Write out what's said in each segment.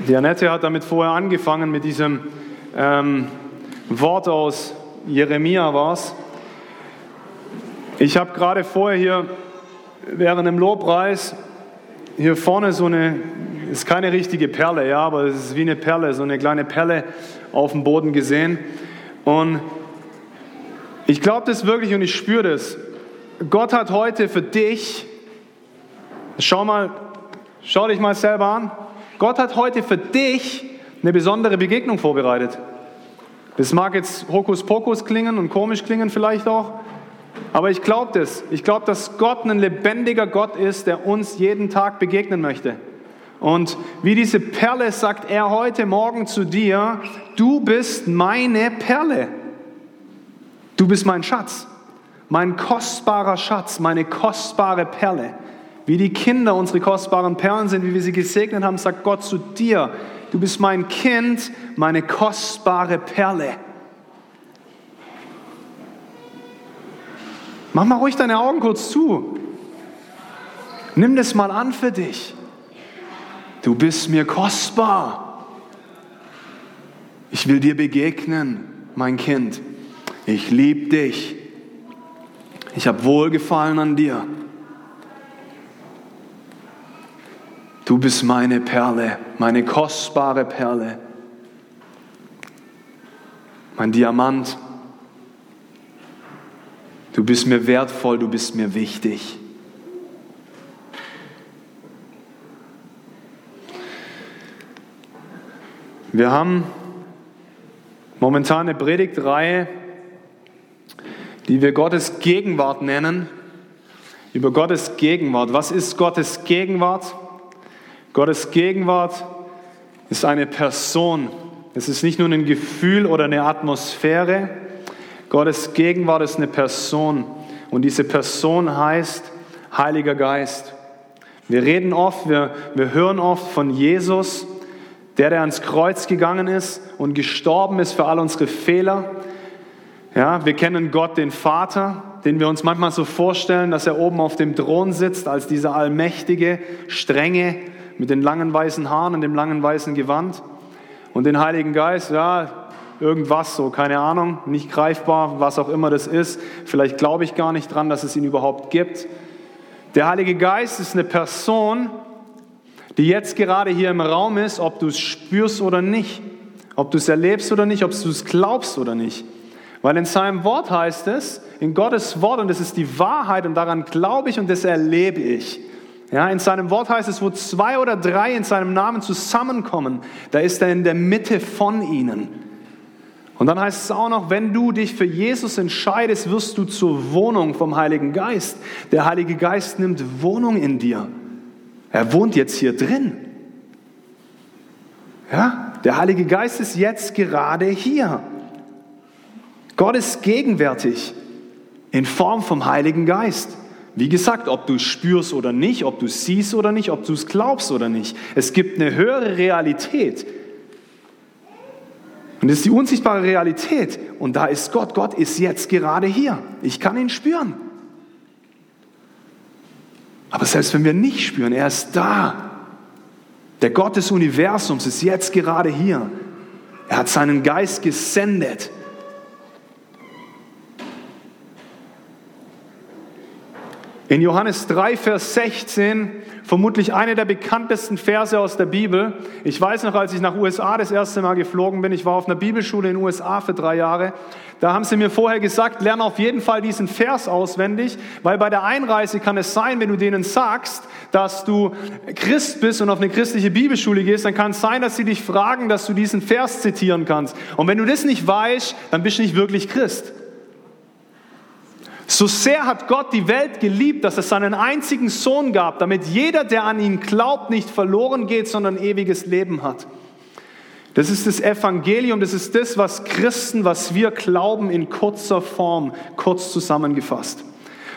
Die Annette hat damit vorher angefangen mit diesem ähm, Wort aus Jeremia war es. Ich habe gerade vorher hier während dem Lobpreis hier vorne so eine, ist keine richtige Perle, ja, aber es ist wie eine Perle, so eine kleine Perle auf dem Boden gesehen. Und ich glaube das wirklich und ich spüre das. Gott hat heute für dich, schau mal, schau dich mal selber an, Gott hat heute für dich eine besondere Begegnung vorbereitet. Das mag jetzt Hokuspokus klingen und komisch klingen vielleicht auch, aber ich glaube das. Ich glaube, dass Gott ein lebendiger Gott ist, der uns jeden Tag begegnen möchte. Und wie diese Perle sagt er heute Morgen zu dir, du bist meine Perle. Du bist mein Schatz, mein kostbarer Schatz, meine kostbare Perle. Wie die Kinder unsere kostbaren Perlen sind, wie wir sie gesegnet haben, sagt Gott zu dir, du bist mein Kind, meine kostbare Perle. Mach mal ruhig deine Augen kurz zu. Nimm das mal an für dich. Du bist mir kostbar. Ich will dir begegnen, mein Kind. Ich liebe dich. Ich habe Wohlgefallen an dir. Du bist meine Perle, meine kostbare Perle, mein Diamant. Du bist mir wertvoll, du bist mir wichtig. Wir haben momentan eine Predigtreihe, die wir Gottes Gegenwart nennen. Über Gottes Gegenwart. Was ist Gottes Gegenwart? Gottes Gegenwart ist eine Person. Es ist nicht nur ein Gefühl oder eine Atmosphäre. Gottes Gegenwart ist eine Person. Und diese Person heißt Heiliger Geist. Wir reden oft, wir, wir hören oft von Jesus, der, der ans Kreuz gegangen ist und gestorben ist für all unsere Fehler. Ja, wir kennen Gott, den Vater, den wir uns manchmal so vorstellen, dass er oben auf dem Thron sitzt als dieser allmächtige, strenge, mit den langen weißen Haaren und dem langen weißen Gewand. Und den Heiligen Geist, ja, irgendwas so, keine Ahnung, nicht greifbar, was auch immer das ist. Vielleicht glaube ich gar nicht dran, dass es ihn überhaupt gibt. Der Heilige Geist ist eine Person, die jetzt gerade hier im Raum ist, ob du es spürst oder nicht, ob du es erlebst oder nicht, ob du es glaubst oder nicht. Weil in seinem Wort heißt es, in Gottes Wort, und das ist die Wahrheit und daran glaube ich und das erlebe ich, ja, in seinem Wort heißt es, wo zwei oder drei in seinem Namen zusammenkommen, da ist er in der Mitte von ihnen. Und dann heißt es auch noch, wenn du dich für Jesus entscheidest, wirst du zur Wohnung vom Heiligen Geist. Der Heilige Geist nimmt Wohnung in dir. Er wohnt jetzt hier drin. Ja, der Heilige Geist ist jetzt gerade hier. Gott ist gegenwärtig in Form vom Heiligen Geist. Wie gesagt, ob du es spürst oder nicht, ob du es siehst oder nicht, ob du es glaubst oder nicht. Es gibt eine höhere Realität. Und das ist die unsichtbare Realität. Und da ist Gott. Gott ist jetzt gerade hier. Ich kann ihn spüren. Aber selbst wenn wir nicht spüren, er ist da. Der Gott des Universums ist jetzt gerade hier. Er hat seinen Geist gesendet. In Johannes 3, Vers 16, vermutlich eine der bekanntesten Verse aus der Bibel. Ich weiß noch, als ich nach USA das erste Mal geflogen bin, ich war auf einer Bibelschule in USA für drei Jahre, da haben sie mir vorher gesagt, lerne auf jeden Fall diesen Vers auswendig, weil bei der Einreise kann es sein, wenn du denen sagst, dass du Christ bist und auf eine christliche Bibelschule gehst, dann kann es sein, dass sie dich fragen, dass du diesen Vers zitieren kannst. Und wenn du das nicht weißt, dann bist du nicht wirklich Christ. So sehr hat Gott die Welt geliebt, dass es seinen einzigen Sohn gab, damit jeder, der an ihn glaubt, nicht verloren geht, sondern ewiges Leben hat. Das ist das Evangelium, das ist das, was Christen, was wir glauben, in kurzer Form, kurz zusammengefasst.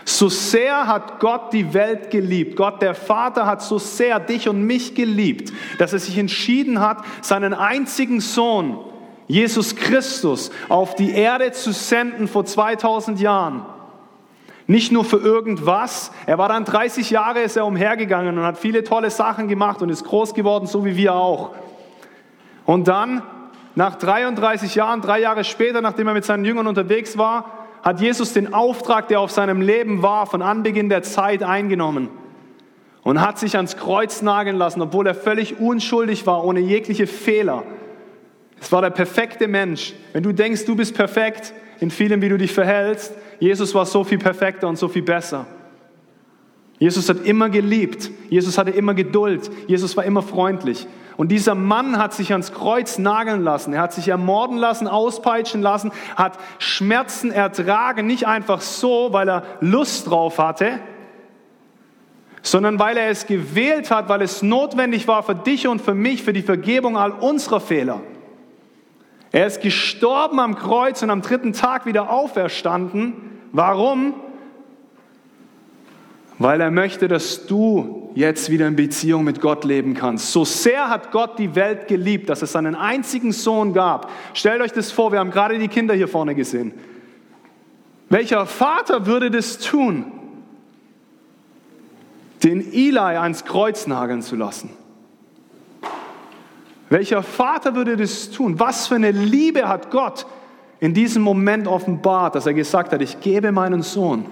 So sehr hat Gott die Welt geliebt. Gott der Vater hat so sehr dich und mich geliebt, dass er sich entschieden hat, seinen einzigen Sohn, Jesus Christus, auf die Erde zu senden vor 2000 Jahren nicht nur für irgendwas. Er war dann 30 Jahre, ist er umhergegangen und hat viele tolle Sachen gemacht und ist groß geworden, so wie wir auch. Und dann, nach 33 Jahren, drei Jahre später, nachdem er mit seinen Jüngern unterwegs war, hat Jesus den Auftrag, der auf seinem Leben war, von Anbeginn der Zeit eingenommen und hat sich ans Kreuz nageln lassen, obwohl er völlig unschuldig war, ohne jegliche Fehler. Es war der perfekte Mensch. Wenn du denkst, du bist perfekt in vielem, wie du dich verhältst, Jesus war so viel perfekter und so viel besser. Jesus hat immer geliebt. Jesus hatte immer Geduld. Jesus war immer freundlich. Und dieser Mann hat sich ans Kreuz nageln lassen. Er hat sich ermorden lassen, auspeitschen lassen, hat Schmerzen ertragen. Nicht einfach so, weil er Lust drauf hatte, sondern weil er es gewählt hat, weil es notwendig war für dich und für mich, für die Vergebung all unserer Fehler. Er ist gestorben am Kreuz und am dritten Tag wieder auferstanden. Warum? Weil er möchte, dass du jetzt wieder in Beziehung mit Gott leben kannst. So sehr hat Gott die Welt geliebt, dass es seinen einzigen Sohn gab. Stellt euch das vor, wir haben gerade die Kinder hier vorne gesehen. Welcher Vater würde das tun, den Eli ans Kreuz nageln zu lassen? Welcher Vater würde das tun? Was für eine Liebe hat Gott in diesem Moment offenbart, dass er gesagt hat, ich gebe meinen Sohn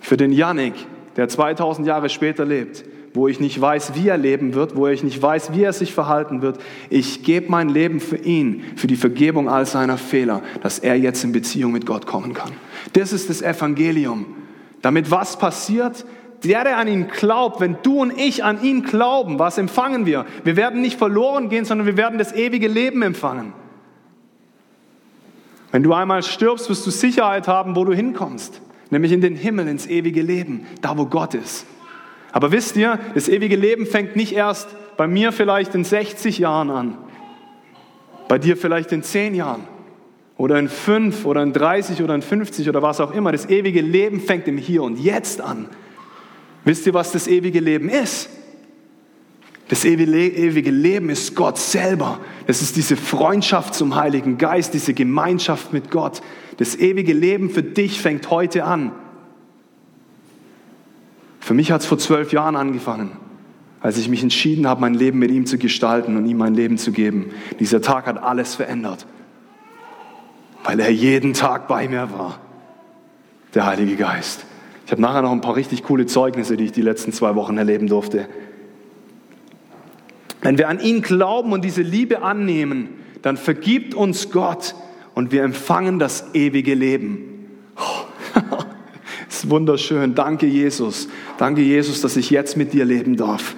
für den Yannick, der 2000 Jahre später lebt, wo ich nicht weiß, wie er leben wird, wo ich nicht weiß, wie er sich verhalten wird. Ich gebe mein Leben für ihn, für die Vergebung all seiner Fehler, dass er jetzt in Beziehung mit Gott kommen kann. Das ist das Evangelium. Damit was passiert? Der, der an ihn glaubt, wenn du und ich an ihn glauben, was empfangen wir? Wir werden nicht verloren gehen, sondern wir werden das ewige Leben empfangen. Wenn du einmal stirbst, wirst du Sicherheit haben, wo du hinkommst, nämlich in den Himmel, ins ewige Leben, da wo Gott ist. Aber wisst ihr, das ewige Leben fängt nicht erst bei mir vielleicht in 60 Jahren an, bei dir vielleicht in 10 Jahren oder in 5 oder in 30 oder in 50 oder was auch immer. Das ewige Leben fängt im Hier und Jetzt an. Wisst ihr, was das ewige Leben ist? Das ewige Leben ist Gott selber. Das ist diese Freundschaft zum Heiligen Geist, diese Gemeinschaft mit Gott. Das ewige Leben für dich fängt heute an. Für mich hat es vor zwölf Jahren angefangen, als ich mich entschieden habe, mein Leben mit ihm zu gestalten und ihm mein Leben zu geben. Dieser Tag hat alles verändert, weil er jeden Tag bei mir war, der Heilige Geist. Ich habe nachher noch ein paar richtig coole Zeugnisse, die ich die letzten zwei Wochen erleben durfte. Wenn wir an ihn glauben und diese Liebe annehmen, dann vergibt uns Gott und wir empfangen das ewige Leben. Oh, ist wunderschön. Danke, Jesus. Danke, Jesus, dass ich jetzt mit dir leben darf.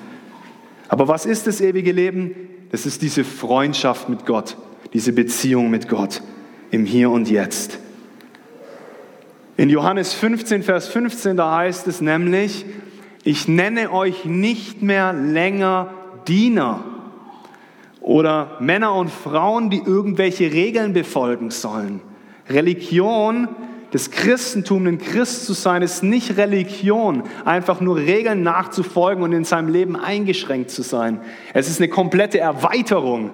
Aber was ist das ewige Leben? Das ist diese Freundschaft mit Gott, diese Beziehung mit Gott im Hier und Jetzt. In Johannes 15, Vers 15, da heißt es nämlich, ich nenne euch nicht mehr länger Diener oder Männer und Frauen, die irgendwelche Regeln befolgen sollen. Religion, das Christentum, ein Christ zu sein, ist nicht Religion, einfach nur Regeln nachzufolgen und in seinem Leben eingeschränkt zu sein. Es ist eine komplette Erweiterung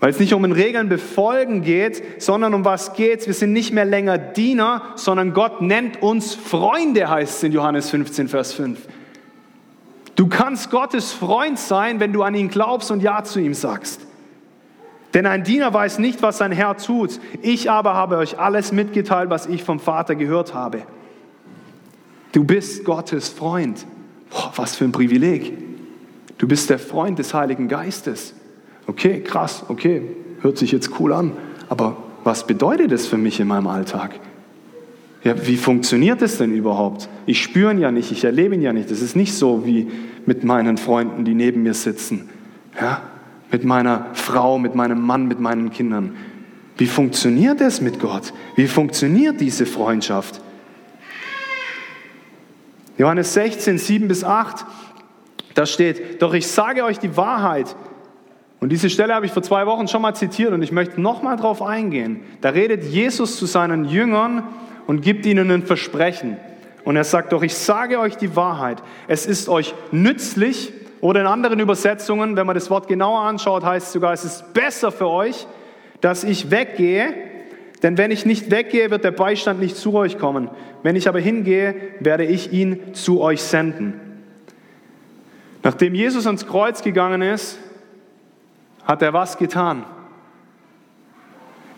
weil es nicht um ein Regeln befolgen geht, sondern um was geht. Wir sind nicht mehr länger Diener, sondern Gott nennt uns Freunde, heißt es in Johannes 15, Vers 5. Du kannst Gottes Freund sein, wenn du an ihn glaubst und Ja zu ihm sagst. Denn ein Diener weiß nicht, was sein Herr tut. Ich aber habe euch alles mitgeteilt, was ich vom Vater gehört habe. Du bist Gottes Freund. Boah, was für ein Privileg. Du bist der Freund des Heiligen Geistes. Okay, krass, okay, hört sich jetzt cool an, aber was bedeutet das für mich in meinem Alltag? Ja, wie funktioniert das denn überhaupt? Ich spüre ihn ja nicht, ich erlebe ihn ja nicht. Das ist nicht so wie mit meinen Freunden, die neben mir sitzen. Ja? Mit meiner Frau, mit meinem Mann, mit meinen Kindern. Wie funktioniert es mit Gott? Wie funktioniert diese Freundschaft? Johannes 16, 7 bis 8, da steht, doch ich sage euch die Wahrheit, und diese Stelle habe ich vor zwei Wochen schon mal zitiert und ich möchte nochmal drauf eingehen. Da redet Jesus zu seinen Jüngern und gibt ihnen ein Versprechen. Und er sagt doch, ich sage euch die Wahrheit. Es ist euch nützlich oder in anderen Übersetzungen, wenn man das Wort genauer anschaut, heißt es sogar, es ist besser für euch, dass ich weggehe. Denn wenn ich nicht weggehe, wird der Beistand nicht zu euch kommen. Wenn ich aber hingehe, werde ich ihn zu euch senden. Nachdem Jesus ans Kreuz gegangen ist, hat er was getan?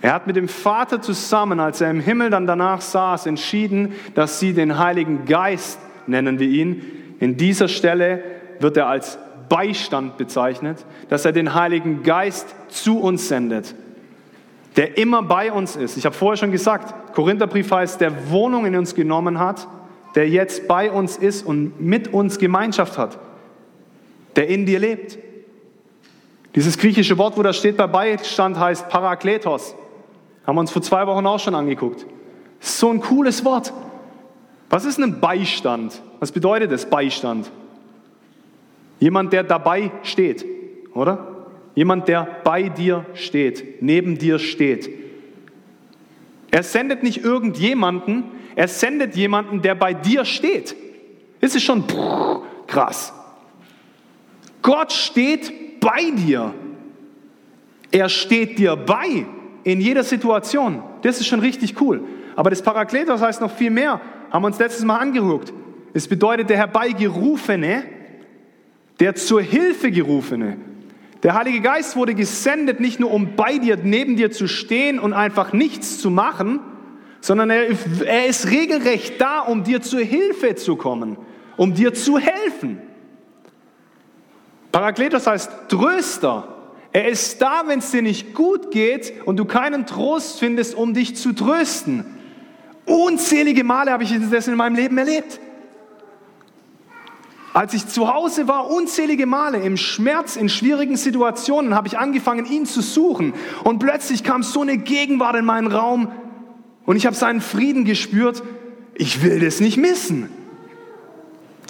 Er hat mit dem Vater zusammen, als er im Himmel dann danach saß, entschieden, dass sie den Heiligen Geist, nennen wir ihn, in dieser Stelle wird er als Beistand bezeichnet, dass er den Heiligen Geist zu uns sendet, der immer bei uns ist. Ich habe vorher schon gesagt, Korintherbrief heißt, der Wohnung in uns genommen hat, der jetzt bei uns ist und mit uns Gemeinschaft hat, der in dir lebt. Dieses griechische Wort, wo da steht bei Beistand, heißt Parakletos. Haben wir uns vor zwei Wochen auch schon angeguckt. So ein cooles Wort. Was ist ein Beistand? Was bedeutet das Beistand? Jemand, der dabei steht, oder? Jemand, der bei dir steht, neben dir steht. Er sendet nicht irgendjemanden, er sendet jemanden, der bei dir steht. Das ist schon krass. Gott steht bei dir. Er steht dir bei in jeder Situation. Das ist schon richtig cool. Aber das Parakletos heißt noch viel mehr. Haben wir uns letztes Mal angeguckt. Es bedeutet der Herbeigerufene, der zur Hilfe gerufene. Der Heilige Geist wurde gesendet, nicht nur um bei dir, neben dir zu stehen und einfach nichts zu machen, sondern er, er ist regelrecht da, um dir zur Hilfe zu kommen, um dir zu helfen. Parakletos heißt Tröster. Er ist da, wenn es dir nicht gut geht und du keinen Trost findest, um dich zu trösten. Unzählige Male habe ich das in meinem Leben erlebt. Als ich zu Hause war, unzählige Male im Schmerz, in schwierigen Situationen, habe ich angefangen, ihn zu suchen. Und plötzlich kam so eine Gegenwart in meinen Raum und ich habe seinen Frieden gespürt. Ich will das nicht missen.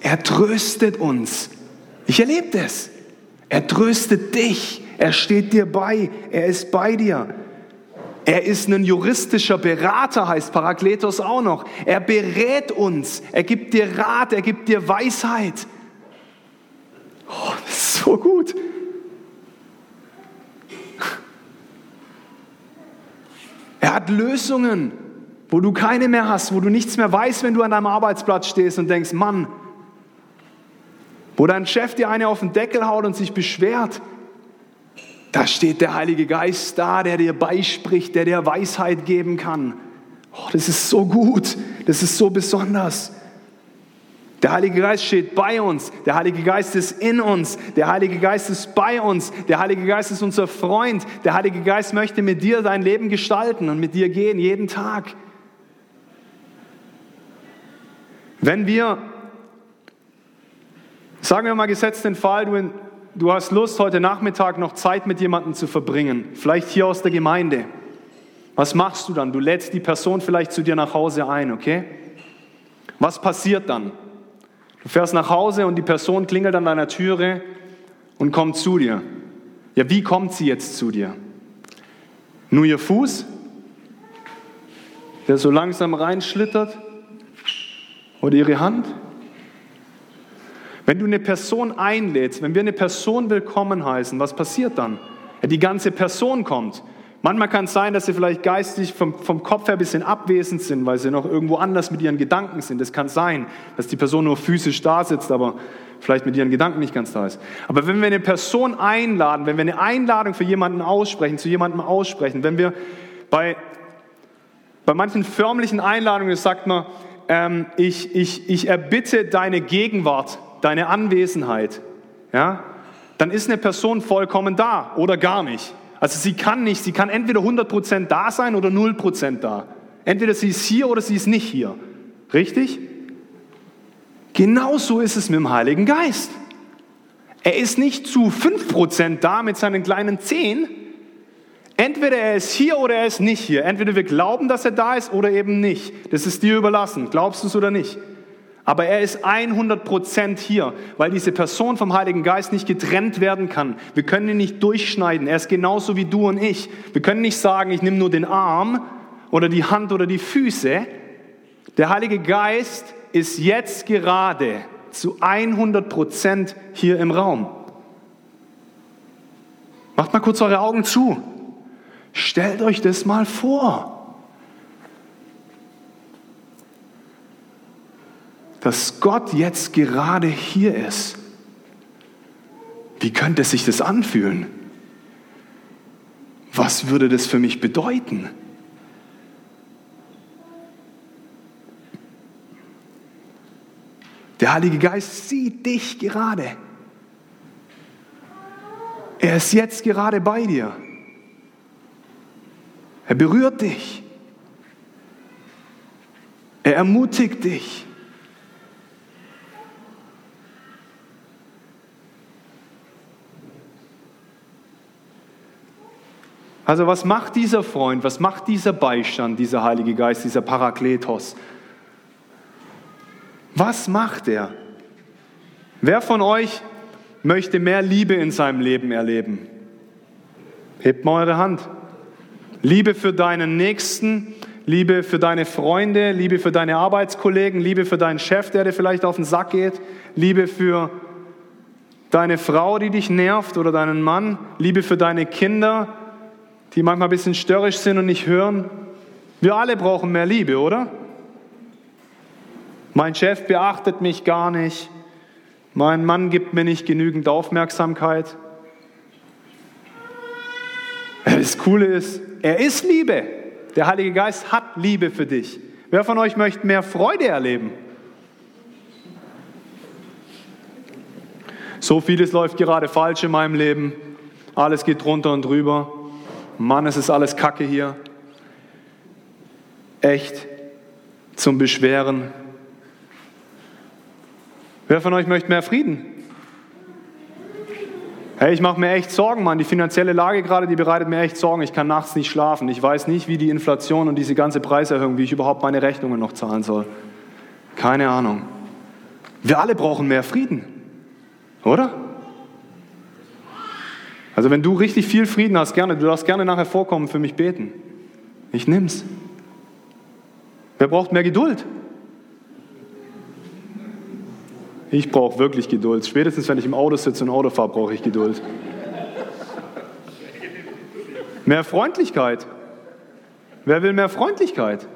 Er tröstet uns. Ich erlebe das. Er tröstet dich. Er steht dir bei. Er ist bei dir. Er ist ein juristischer Berater, heißt Parakletos auch noch. Er berät uns. Er gibt dir Rat. Er gibt dir Weisheit. Oh, das ist so gut. Er hat Lösungen, wo du keine mehr hast, wo du nichts mehr weißt, wenn du an deinem Arbeitsplatz stehst und denkst, Mann, wo dein Chef dir eine auf den Deckel haut und sich beschwert, da steht der Heilige Geist da, der dir beispricht, der dir Weisheit geben kann. Oh, das ist so gut, das ist so besonders. Der Heilige Geist steht bei uns, der Heilige Geist ist in uns, der Heilige Geist ist bei uns, der Heilige Geist ist unser Freund, der Heilige Geist möchte mit dir dein Leben gestalten und mit dir gehen, jeden Tag. Wenn wir, sagen wir mal gesetzt den Fall, du, du hast Lust, heute Nachmittag noch Zeit mit jemandem zu verbringen, vielleicht hier aus der Gemeinde. Was machst du dann? Du lädst die Person vielleicht zu dir nach Hause ein, okay? Was passiert dann? Du fährst nach Hause und die Person klingelt an deiner Türe und kommt zu dir. Ja, wie kommt sie jetzt zu dir? Nur ihr Fuß, der so langsam reinschlittert? Oder ihre Hand? Wenn du eine Person einlädst, wenn wir eine Person willkommen heißen, was passiert dann? Die ganze Person kommt. Manchmal kann es sein, dass sie vielleicht geistig vom, vom Kopf her ein bisschen abwesend sind, weil sie noch irgendwo anders mit ihren Gedanken sind. Das kann sein, dass die Person nur physisch da sitzt, aber vielleicht mit ihren Gedanken nicht ganz da ist. Aber wenn wir eine Person einladen, wenn wir eine Einladung für jemanden aussprechen, zu jemandem aussprechen, wenn wir bei, bei manchen förmlichen Einladungen sagt man, ähm, ich, ich, ich erbitte deine Gegenwart, deine Anwesenheit, ja, dann ist eine Person vollkommen da oder gar nicht. Also sie kann nicht, sie kann entweder 100% da sein oder 0% da. Entweder sie ist hier oder sie ist nicht hier. Richtig? Genauso ist es mit dem Heiligen Geist. Er ist nicht zu 5% da mit seinen kleinen Zehen. Entweder er ist hier oder er ist nicht hier. Entweder wir glauben, dass er da ist oder eben nicht. Das ist dir überlassen. Glaubst du es oder nicht? Aber er ist 100% hier, weil diese Person vom Heiligen Geist nicht getrennt werden kann. Wir können ihn nicht durchschneiden. Er ist genauso wie du und ich. Wir können nicht sagen, ich nehme nur den Arm oder die Hand oder die Füße. Der Heilige Geist ist jetzt gerade zu 100% hier im Raum. Macht mal kurz eure Augen zu. Stellt euch das mal vor. Dass Gott jetzt gerade hier ist. Wie könnte sich das anfühlen? Was würde das für mich bedeuten? Der Heilige Geist sieht dich gerade. Er ist jetzt gerade bei dir. Er berührt dich. Er ermutigt dich. Also was macht dieser Freund, was macht dieser Beistand, dieser Heilige Geist, dieser Parakletos? Was macht er? Wer von euch möchte mehr Liebe in seinem Leben erleben? Hebt mal eure Hand. Liebe für deinen Nächsten, Liebe für deine Freunde, Liebe für deine Arbeitskollegen, Liebe für deinen Chef, der dir vielleicht auf den Sack geht, Liebe für deine Frau, die dich nervt oder deinen Mann, Liebe für deine Kinder, die manchmal ein bisschen störrisch sind und nicht hören. Wir alle brauchen mehr Liebe, oder? Mein Chef beachtet mich gar nicht. Mein Mann gibt mir nicht genügend Aufmerksamkeit. Das Coole ist, er ist Liebe. Der Heilige Geist hat Liebe für dich. Wer von euch möchte mehr Freude erleben? So vieles läuft gerade falsch in meinem Leben. Alles geht drunter und drüber. Mann, es ist alles Kacke hier. Echt zum Beschweren. Wer von euch möchte mehr Frieden? Hey, ich mache mir echt Sorgen, Mann. Die finanzielle Lage gerade, die bereitet mir echt Sorgen. Ich kann nachts nicht schlafen. Ich weiß nicht, wie die Inflation und diese ganze Preiserhöhung, wie ich überhaupt meine Rechnungen noch zahlen soll. Keine Ahnung. Wir alle brauchen mehr Frieden, oder? Also wenn du richtig viel Frieden hast, gerne, du darfst gerne nachher vorkommen, für mich beten. Ich nimm's. Wer braucht mehr Geduld? Ich brauche wirklich Geduld. Spätestens, wenn ich im Auto sitze und Auto fahre, brauche ich Geduld. Mehr Freundlichkeit. Wer will mehr Freundlichkeit?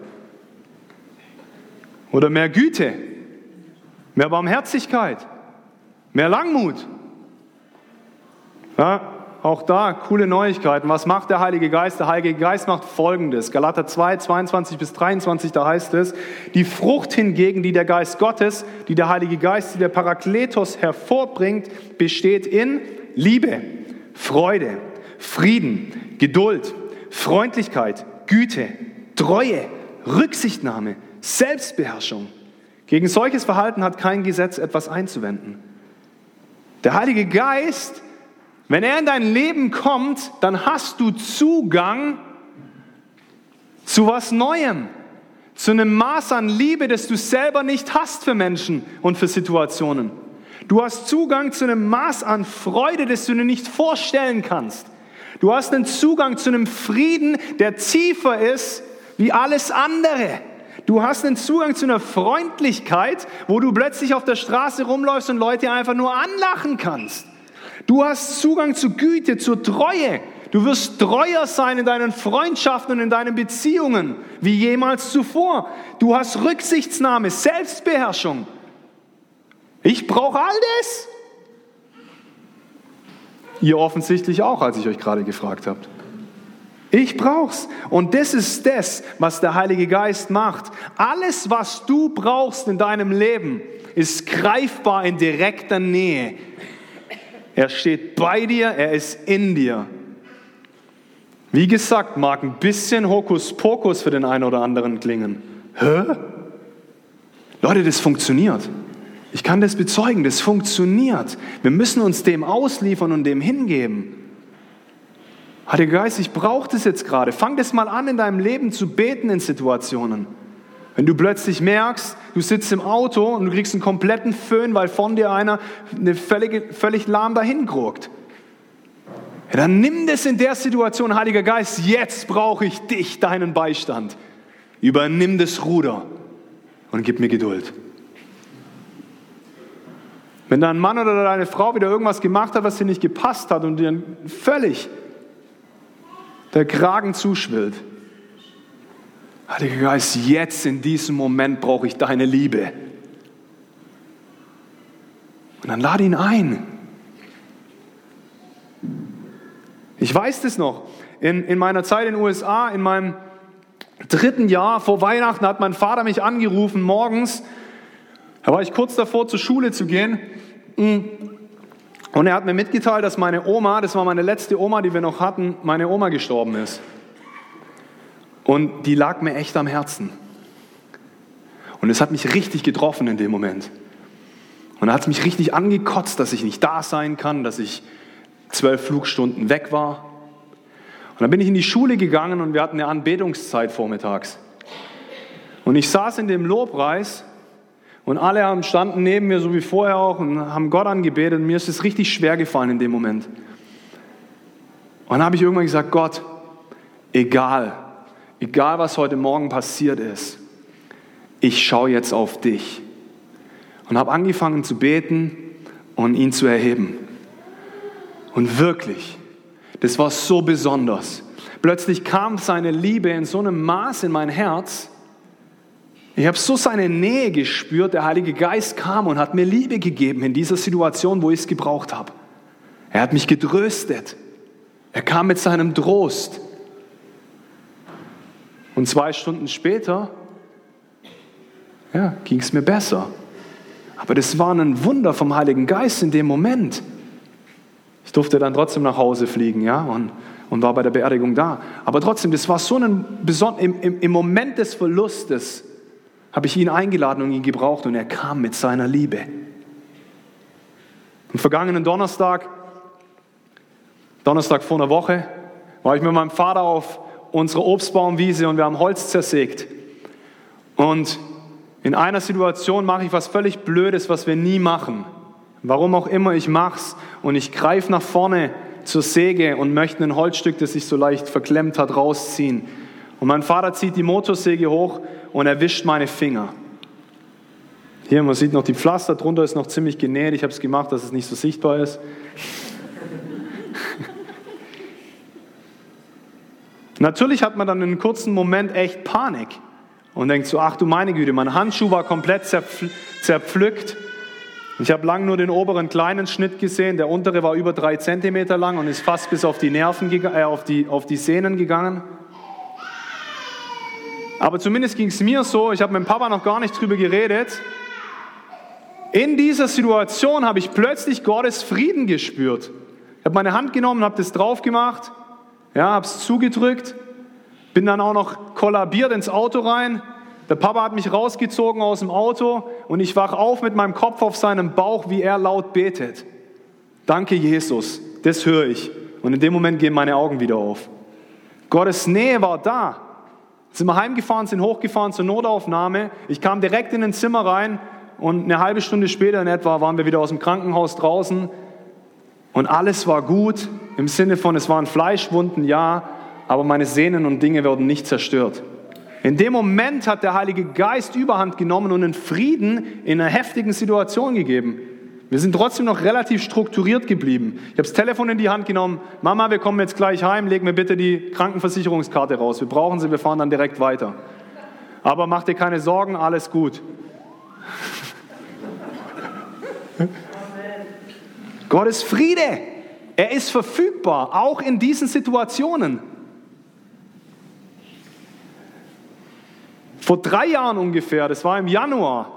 Oder mehr Güte? Mehr Barmherzigkeit? Mehr Langmut? Ja, auch da coole Neuigkeiten. Was macht der Heilige Geist? Der Heilige Geist macht Folgendes. Galater 2, 22 bis 23, da heißt es, die Frucht hingegen, die der Geist Gottes, die der Heilige Geist, die der Parakletos hervorbringt, besteht in Liebe, Freude, Frieden, Geduld, Freundlichkeit, Güte, Treue, Rücksichtnahme, Selbstbeherrschung. Gegen solches Verhalten hat kein Gesetz etwas einzuwenden. Der Heilige Geist wenn er in dein Leben kommt, dann hast du Zugang zu was Neuem, zu einem Maß an Liebe, das du selber nicht hast für Menschen und für Situationen. Du hast Zugang zu einem Maß an Freude, das du dir nicht vorstellen kannst. Du hast einen Zugang zu einem Frieden, der tiefer ist wie alles andere. Du hast einen Zugang zu einer Freundlichkeit, wo du plötzlich auf der Straße rumläufst und Leute einfach nur anlachen kannst. Du hast Zugang zu Güte, zur Treue. Du wirst treuer sein in deinen Freundschaften und in deinen Beziehungen wie jemals zuvor. Du hast Rücksichtsnahme, Selbstbeherrschung. Ich brauche all das. Ihr offensichtlich auch, als ich euch gerade gefragt habt. Ich brauch's. Und das ist das, was der Heilige Geist macht. Alles, was du brauchst in deinem Leben, ist greifbar in direkter Nähe er steht bei dir, er ist in dir. Wie gesagt, mag ein bisschen Hokuspokus für den einen oder anderen klingen. Hä? Leute, das funktioniert. Ich kann das bezeugen, das funktioniert. Wir müssen uns dem ausliefern und dem hingeben. Heiliger Geist, ich brauche das jetzt gerade. Fang das mal an, in deinem Leben zu beten in Situationen. Wenn du plötzlich merkst, du sitzt im Auto und du kriegst einen kompletten Föhn, weil von dir einer eine völlig, völlig lahm dahin guckt. Ja, dann nimm das in der Situation, Heiliger Geist, jetzt brauche ich dich, deinen Beistand. Übernimm das Ruder und gib mir Geduld. Wenn dein Mann oder deine Frau wieder irgendwas gemacht hat, was dir nicht gepasst hat und dir völlig der Kragen zuschwillt, Heiliger Geist, jetzt in diesem Moment brauche ich deine Liebe. Und dann lade ihn ein. Ich weiß das noch. In, in meiner Zeit in den USA, in meinem dritten Jahr vor Weihnachten, hat mein Vater mich angerufen morgens. Da war ich kurz davor, zur Schule zu gehen. Und er hat mir mitgeteilt, dass meine Oma, das war meine letzte Oma, die wir noch hatten, meine Oma gestorben ist. Und die lag mir echt am Herzen. Und es hat mich richtig getroffen in dem Moment. Und da hat es mich richtig angekotzt, dass ich nicht da sein kann, dass ich zwölf Flugstunden weg war. Und dann bin ich in die Schule gegangen und wir hatten eine Anbetungszeit vormittags. Und ich saß in dem Lobpreis und alle standen neben mir, so wie vorher auch, und haben Gott angebetet. Und mir ist es richtig schwer gefallen in dem Moment. Und dann habe ich irgendwann gesagt, Gott, egal, egal was heute Morgen passiert ist, ich schaue jetzt auf dich. Und habe angefangen zu beten und ihn zu erheben. Und wirklich, das war so besonders. Plötzlich kam seine Liebe in so einem Maß in mein Herz. Ich habe so seine Nähe gespürt. Der Heilige Geist kam und hat mir Liebe gegeben in dieser Situation, wo ich es gebraucht habe. Er hat mich getröstet. Er kam mit seinem Trost. Und zwei Stunden später ja, ging es mir besser. Aber das war ein Wunder vom Heiligen Geist in dem Moment. Ich durfte dann trotzdem nach Hause fliegen, ja, und, und war bei der Beerdigung da. Aber trotzdem, das war so ein besonderer, im, im, im Moment des Verlustes habe ich ihn eingeladen und ihn gebraucht und er kam mit seiner Liebe. Am vergangenen Donnerstag, Donnerstag vor einer Woche, war ich mit meinem Vater auf unserer Obstbaumwiese und wir haben Holz zersägt. Und in einer Situation mache ich was völlig Blödes, was wir nie machen. Warum auch immer ich mach's und ich greife nach vorne zur Säge und möchte ein Holzstück, das sich so leicht verklemmt hat, rausziehen. Und mein Vater zieht die Motorsäge hoch und erwischt meine Finger. Hier, man sieht noch die Pflaster, drunter ist noch ziemlich genäht. Ich habe es gemacht, dass es nicht so sichtbar ist. Natürlich hat man dann in einem kurzen Moment echt Panik und denkt so, ach du meine Güte, mein Handschuh war komplett zerpflückt. Ich habe lang nur den oberen kleinen Schnitt gesehen, der untere war über drei Zentimeter lang und ist fast bis auf die Nerven, äh, auf, die, auf die Sehnen gegangen. Aber zumindest ging es mir so, ich habe mit dem Papa noch gar nicht drüber geredet. In dieser Situation habe ich plötzlich Gottes Frieden gespürt. Ich habe meine Hand genommen, habe das drauf gemacht, ja, habe es zugedrückt bin dann auch noch kollabiert ins Auto rein. Der Papa hat mich rausgezogen aus dem Auto und ich wach auf mit meinem Kopf auf seinem Bauch, wie er laut betet. Danke, Jesus. Das höre ich. Und in dem Moment gehen meine Augen wieder auf. Gottes Nähe war da. Sind wir heimgefahren, sind hochgefahren zur Notaufnahme. Ich kam direkt in ein Zimmer rein und eine halbe Stunde später in etwa waren wir wieder aus dem Krankenhaus draußen. Und alles war gut im Sinne von, es waren Fleischwunden, ja, aber meine Sehnen und Dinge werden nicht zerstört. In dem Moment hat der Heilige Geist Überhand genommen und einen Frieden in einer heftigen Situation gegeben. Wir sind trotzdem noch relativ strukturiert geblieben. Ich habe das Telefon in die Hand genommen. Mama, wir kommen jetzt gleich heim. Leg mir bitte die Krankenversicherungskarte raus. Wir brauchen sie, wir fahren dann direkt weiter. Aber mach dir keine Sorgen, alles gut. Gottes Friede, er ist verfügbar, auch in diesen Situationen. Vor drei Jahren ungefähr, das war im Januar,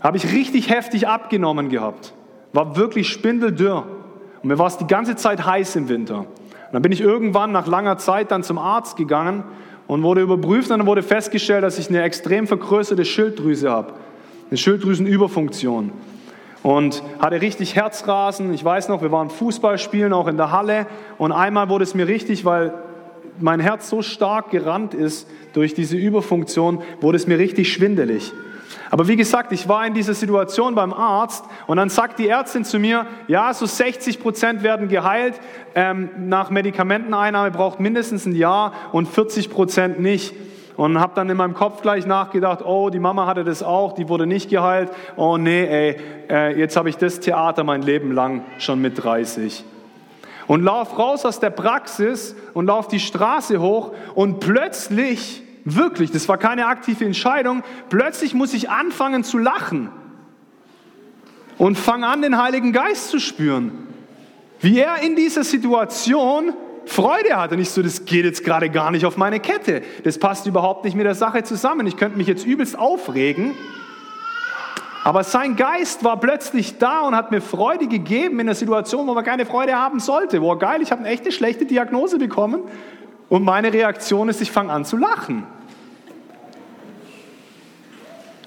habe ich richtig heftig abgenommen gehabt. War wirklich spindeldürr. Und mir war es die ganze Zeit heiß im Winter. Und dann bin ich irgendwann nach langer Zeit dann zum Arzt gegangen und wurde überprüft und dann wurde festgestellt, dass ich eine extrem vergrößerte Schilddrüse habe. Eine Schilddrüsenüberfunktion. Und hatte richtig Herzrasen. Ich weiß noch, wir waren Fußball spielen, auch in der Halle. Und einmal wurde es mir richtig, weil mein Herz so stark gerannt ist durch diese Überfunktion, wurde es mir richtig schwindelig. Aber wie gesagt, ich war in dieser Situation beim Arzt und dann sagt die Ärztin zu mir, ja, so 60 Prozent werden geheilt, ähm, nach Medikamenteneinnahme braucht mindestens ein Jahr und 40 Prozent nicht. Und habe dann in meinem Kopf gleich nachgedacht, oh, die Mama hatte das auch, die wurde nicht geheilt. Oh nee, ey, äh, jetzt habe ich das Theater mein Leben lang schon mit 30 und lauf raus aus der Praxis und lauf die Straße hoch und plötzlich, wirklich, das war keine aktive Entscheidung, plötzlich muss ich anfangen zu lachen und fange an, den Heiligen Geist zu spüren. wie er in dieser Situation Freude hat. Und ich so, das geht jetzt gerade gar nicht auf meine Kette. Das passt überhaupt nicht mit der Sache zusammen. Ich könnte mich jetzt übelst aufregen. Aber sein Geist war plötzlich da und hat mir Freude gegeben in einer Situation, wo man keine Freude haben sollte. Boah, geil, ich habe eine echte schlechte Diagnose bekommen. Und meine Reaktion ist, ich fange an zu lachen.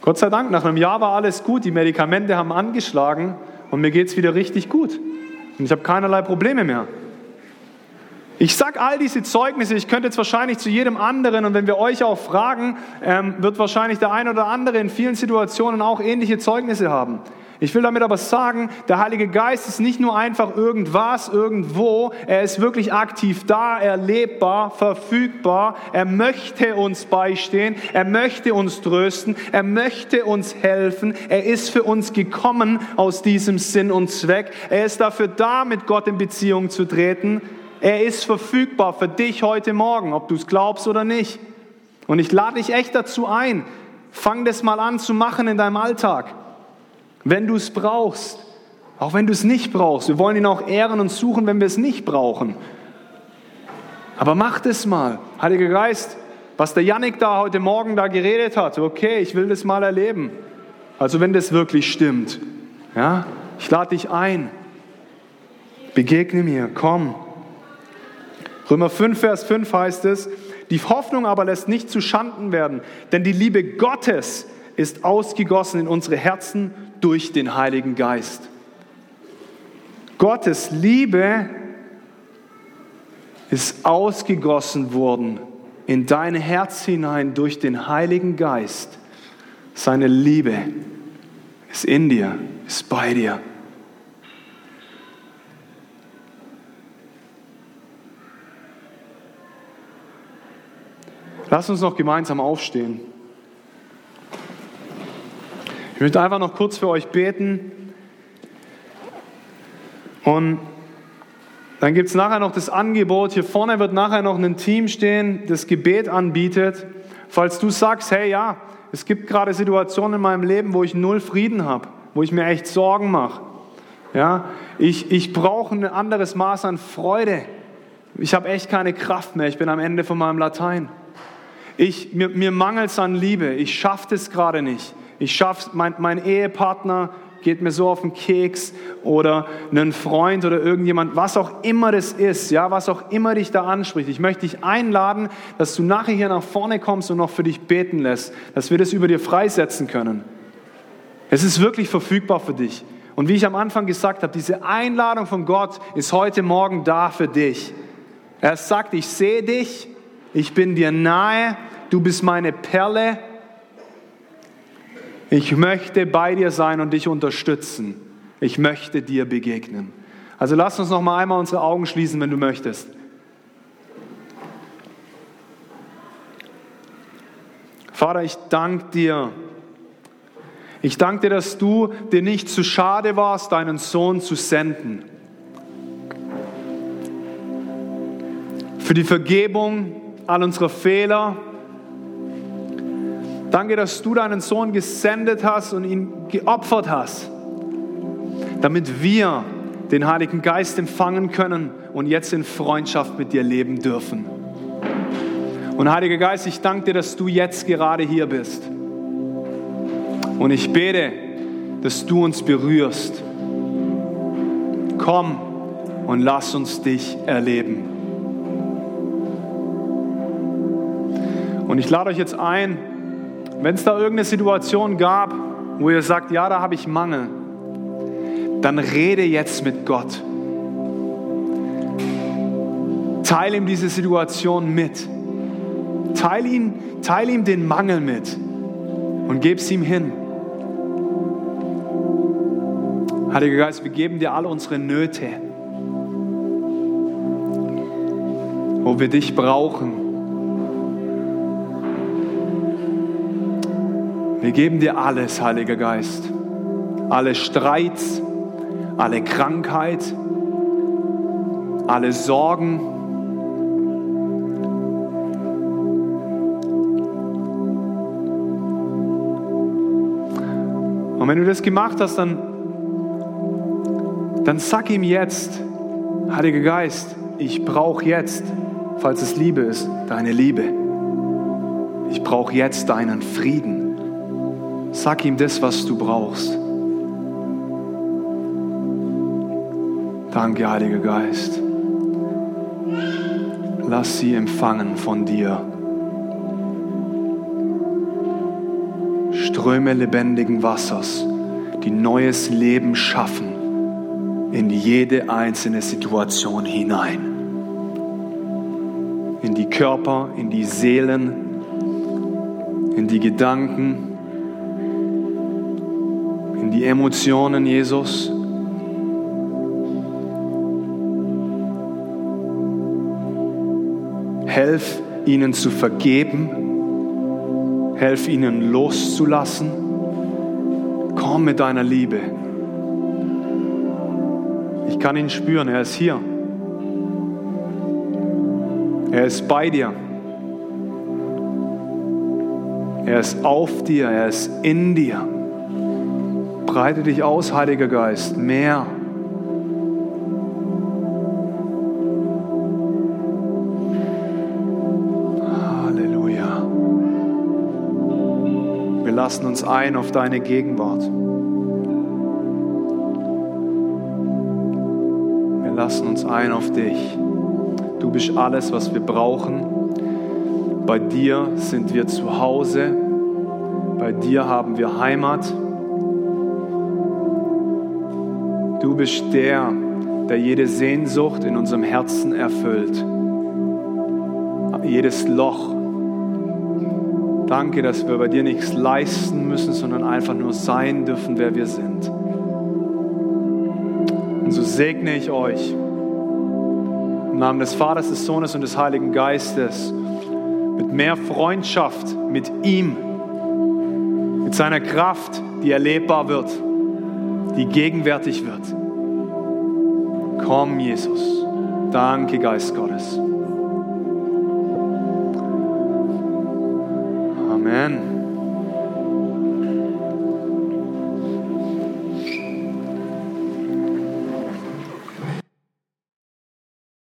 Gott sei Dank, nach einem Jahr war alles gut, die Medikamente haben angeschlagen und mir geht es wieder richtig gut. Und ich habe keinerlei Probleme mehr. Ich sage all diese Zeugnisse, ich könnte jetzt wahrscheinlich zu jedem anderen und wenn wir euch auch fragen, ähm, wird wahrscheinlich der ein oder andere in vielen Situationen auch ähnliche Zeugnisse haben. Ich will damit aber sagen, der Heilige Geist ist nicht nur einfach irgendwas, irgendwo, er ist wirklich aktiv da, erlebbar, verfügbar, er möchte uns beistehen, er möchte uns trösten, er möchte uns helfen, er ist für uns gekommen aus diesem Sinn und Zweck, er ist dafür da, mit Gott in Beziehung zu treten, er ist verfügbar für dich heute Morgen, ob du es glaubst oder nicht. Und ich lade dich echt dazu ein, fang das mal an zu machen in deinem Alltag. Wenn du es brauchst, auch wenn du es nicht brauchst. Wir wollen ihn auch ehren und suchen, wenn wir es nicht brauchen. Aber mach das mal. Heiliger Geist, was der Yannick da heute Morgen da geredet hat, okay, ich will das mal erleben. Also wenn das wirklich stimmt, ja, ich lade dich ein. Begegne mir, komm. Römer 5, Vers 5 heißt es, die Hoffnung aber lässt nicht zu Schanden werden, denn die Liebe Gottes ist ausgegossen in unsere Herzen durch den Heiligen Geist. Gottes Liebe ist ausgegossen worden in dein Herz hinein durch den Heiligen Geist. Seine Liebe ist in dir, ist bei dir. Lass uns noch gemeinsam aufstehen. Ich möchte einfach noch kurz für euch beten. Und dann gibt es nachher noch das Angebot. Hier vorne wird nachher noch ein Team stehen, das Gebet anbietet. Falls du sagst, hey ja, es gibt gerade Situationen in meinem Leben, wo ich null Frieden habe, wo ich mir echt Sorgen mache. Ja, ich, ich brauche ein anderes Maß an Freude. Ich habe echt keine Kraft mehr. Ich bin am Ende von meinem Latein. Ich, mir mir mangelt es an Liebe. Ich schaffe das gerade nicht. Ich schaffe mein, mein Ehepartner geht mir so auf den Keks oder einen Freund oder irgendjemand, was auch immer das ist, ja, was auch immer dich da anspricht. Ich möchte dich einladen, dass du nachher hier nach vorne kommst und noch für dich beten lässt, dass wir das über dir freisetzen können. Es ist wirklich verfügbar für dich. Und wie ich am Anfang gesagt habe, diese Einladung von Gott ist heute Morgen da für dich. Er sagt, ich sehe dich, ich bin dir nahe, du bist meine Perle. Ich möchte bei dir sein und dich unterstützen. Ich möchte dir begegnen. Also lass uns noch mal einmal unsere Augen schließen, wenn du möchtest. Vater, ich danke dir. Ich danke dir, dass du dir nicht zu schade warst, deinen Sohn zu senden. Für die Vergebung all unserer Fehler. Danke, dass du deinen Sohn gesendet hast und ihn geopfert hast, damit wir den Heiligen Geist empfangen können und jetzt in Freundschaft mit dir leben dürfen. Und Heiliger Geist, ich danke dir, dass du jetzt gerade hier bist. Und ich bete, dass du uns berührst. Komm und lass uns dich erleben. Und ich lade euch jetzt ein, wenn es da irgendeine Situation gab, wo ihr sagt, ja, da habe ich Mangel, dann rede jetzt mit Gott. Teil ihm diese Situation mit. Teil ihm, teil ihm den Mangel mit und gib es ihm hin. Heiliger Geist, wir geben dir all unsere Nöte, wo wir dich brauchen. Wir geben dir alles, Heiliger Geist. Alle Streits, alle Krankheit, alle Sorgen. Und wenn du das gemacht hast, dann, dann sag ihm jetzt, Heiliger Geist, ich brauche jetzt, falls es Liebe ist, deine Liebe. Ich brauche jetzt deinen Frieden. Sag ihm das, was du brauchst. Danke, Heiliger Geist. Lass sie empfangen von dir. Ströme lebendigen Wassers, die neues Leben schaffen in jede einzelne Situation hinein. In die Körper, in die Seelen, in die Gedanken, in die Emotionen, Jesus. Helf ihnen zu vergeben. Helf ihnen loszulassen. Komm mit deiner Liebe. Ich kann ihn spüren, er ist hier. Er ist bei dir. Er ist auf dir, er ist in dir. Breite dich aus, Heiliger Geist, mehr. Halleluja. Wir lassen uns ein auf deine Gegenwart. lassen uns ein auf dich. Du bist alles, was wir brauchen. Bei dir sind wir zu Hause. Bei dir haben wir Heimat. Du bist der, der jede Sehnsucht in unserem Herzen erfüllt. Jedes Loch. Danke, dass wir bei dir nichts leisten müssen, sondern einfach nur sein dürfen, wer wir sind. Und so segne ich euch im Namen des Vaters, des Sohnes und des Heiligen Geistes mit mehr Freundschaft mit ihm, mit seiner Kraft, die erlebbar wird, die gegenwärtig wird. Komm, Jesus. Danke, Geist Gottes. Amen.